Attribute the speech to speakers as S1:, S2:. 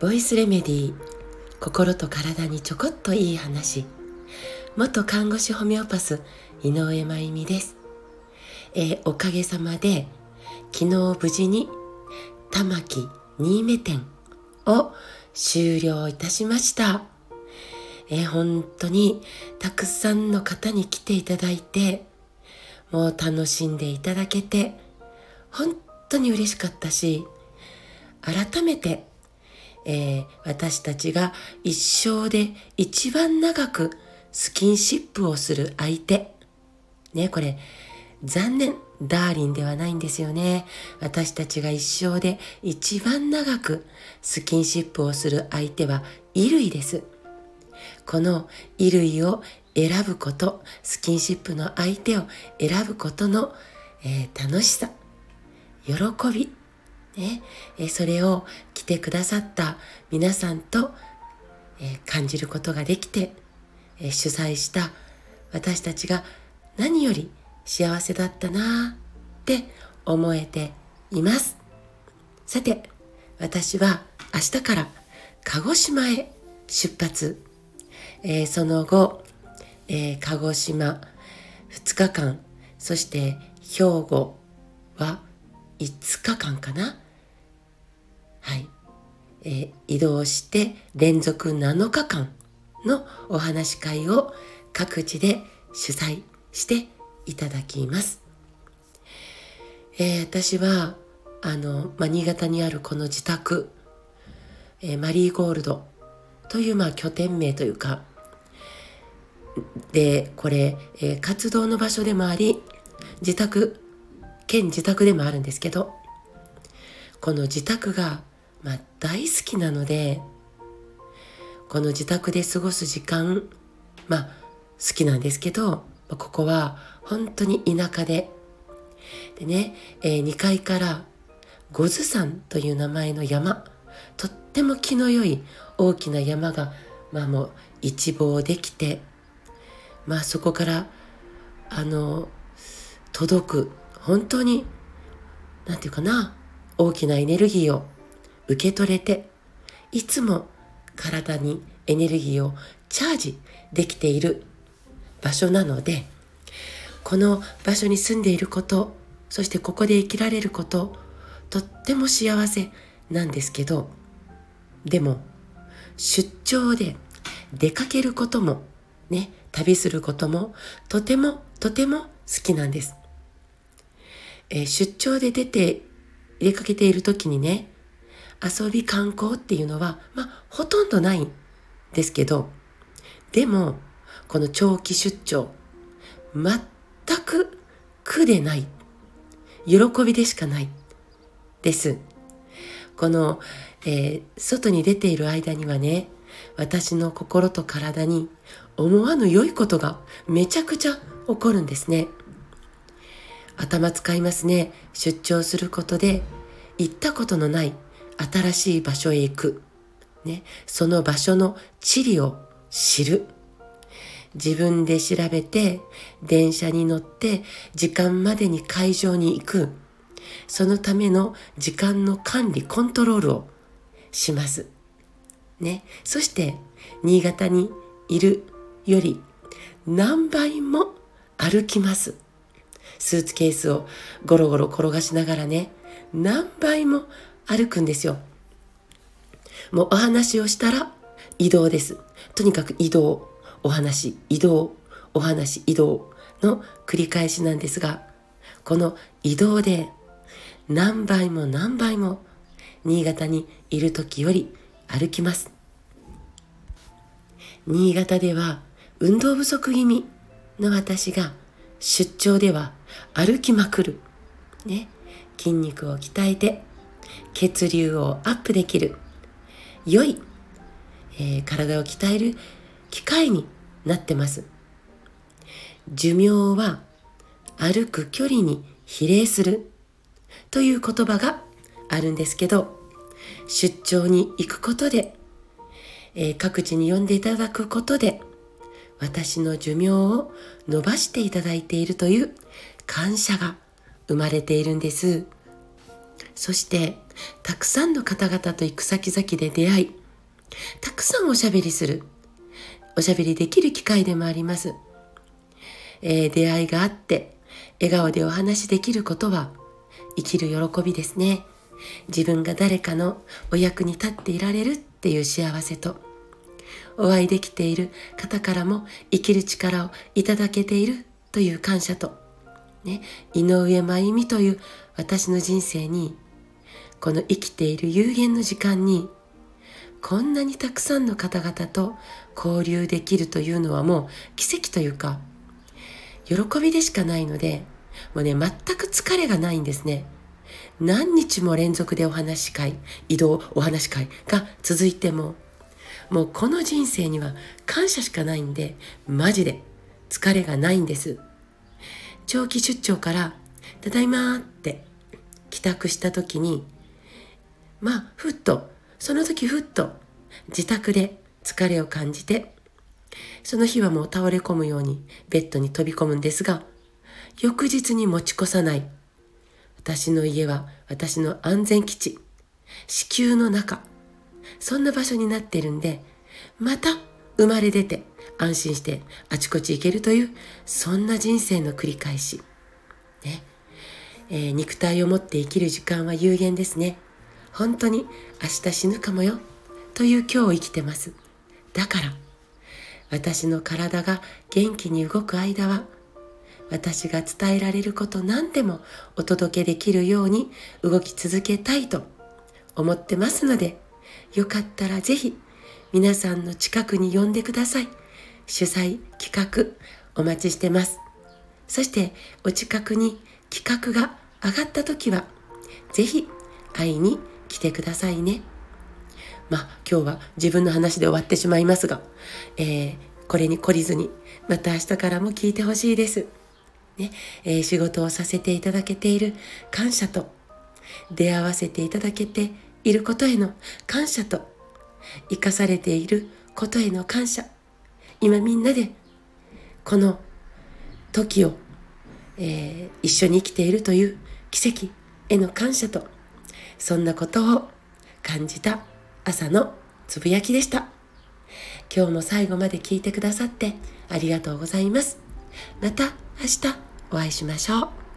S1: ボイスレメディー心と体にちょこっといい話。元看護師ホメオパス井上真由美です、えー、おかげさまで昨日無事に玉木新目店を終了いたしました、えー、本当にたくさんの方に来ていただいてもう楽しんでいただけて本当に嬉しかったし改めてえー、私たちが一生で一番長くスキンシップをする相手。ね、これ、残念、ダーリンではないんですよね。私たちが一生で一番長くスキンシップをする相手は衣類です。この衣類を選ぶこと、スキンシップの相手を選ぶことの、えー、楽しさ、喜び、ね、えそれを来てくださった皆さんと、え感じることができて、え主催した私たちが何より幸せだったなって思えています。さて、私は明日から鹿児島へ出発。えー、その後、えー、鹿児島2日間、そして兵庫は5日間かな？はい、えー、移動して連続7日間のお話し会を各地で主催していただきます。えー、私はあの、まあ、新潟にあるこの自宅、えー、マリーゴールドという、まあ、拠点名というかでこれ、えー、活動の場所でもあり自宅兼自宅でもあるんですけどこの自宅がまあ、大好きなのでこの自宅で過ごす時間まあ好きなんですけどここは本当に田舎ででね、えー、2階から五頭山という名前の山とっても気の良い大きな山がまあもう一望できてまあそこからあの届く本当に何て言うかな大きなエネルギーを受け取れて、いつも体にエネルギーをチャージできている場所なので、この場所に住んでいること、そしてここで生きられること、とっても幸せなんですけど、でも、出張で出かけることも、ね、旅することも、とてもとても好きなんです。えー、出張で出て出かけている時にね、遊び観光っていうのは、まあ、ほとんどないんですけど、でも、この長期出張、全く苦でない。喜びでしかない。です。この、えー、外に出ている間にはね、私の心と体に思わぬ良いことがめちゃくちゃ起こるんですね。頭使いますね。出張することで行ったことのない新しい場所へ行く。ね、その場所の地理を知る。自分で調べて、電車に乗って時間までに会場に行く。そのための時間の管理、コントロールをします。ね。そして、新潟にいるより何倍も歩きます。スーツケースをゴロゴロ転がしながらね、何倍も歩くんですよ。もうお話をしたら移動です。とにかく移動、お話、移動、お話、移動の繰り返しなんですが、この移動で何倍も何倍も新潟にいる時より歩きます。新潟では運動不足気味の私が出張では歩きまくる。ね。筋肉を鍛えて血流をアップできる良い、えー、体を鍛える機会になってます。寿命は歩く距離に比例するという言葉があるんですけど、出張に行くことで、えー、各地に呼んでいただくことで、私の寿命を伸ばしていただいているという感謝が生まれているんです。そしてたくさんの方々と行く先々で出会いたくさんおしゃべりする。おしゃべりできる機会でもあります、えー、出会いがあって笑顔でお話しできることは生きる喜びですね。自分が誰かのお役に立っていられるっていう幸せとお会いできている方からも生きる力をいただけているという感謝と、ね、井上真由美という私の人生にこの生きている有限の時間にこんなにたくさんの方々と交流できるというのはもう奇跡というか喜びでしかないのでもうね全く疲れがないんですね。何日も連続でお話し会移動お話し会が続いてももうこの人生には感謝しかないんでマジで疲れがないんです。長期出張から「ただいまー」って帰宅した時にまあふっとその時ふっと自宅で疲れを感じてその日はもう倒れ込むようにベッドに飛び込むんですが翌日に持ち越さない。私の家は私の安全基地。子宮の中。そんな場所になってるんでまた生まれ出て安心してあちこち行けるというそんな人生の繰り返し。ね。えー、肉体を持って生きる時間は有限ですね。本当に明日死ぬかもよ。という今日を生きてます。だから私の体が元気に動く間は私が伝えられること何でもお届けできるように動き続けたいと思ってますのでよかったらぜひ皆さんの近くに呼んでください。主催企画お待ちしてます。そしてお近くに企画が上がった時はぜひ会いに来てくださいね。まあ今日は自分の話で終わってしまいますが、えー、これに懲りずにまた明日からも聞いてほしいです。ねえー、仕事をさせていただけている感謝と出会わせていただけていることへの感謝と生かされていることへの感謝。今みんなでこの時を、えー、一緒に生きているという奇跡への感謝とそんなことを感じた朝のつぶやきでした。今日も最後まで聞いてくださってありがとうございます。また明日お会いしましょう。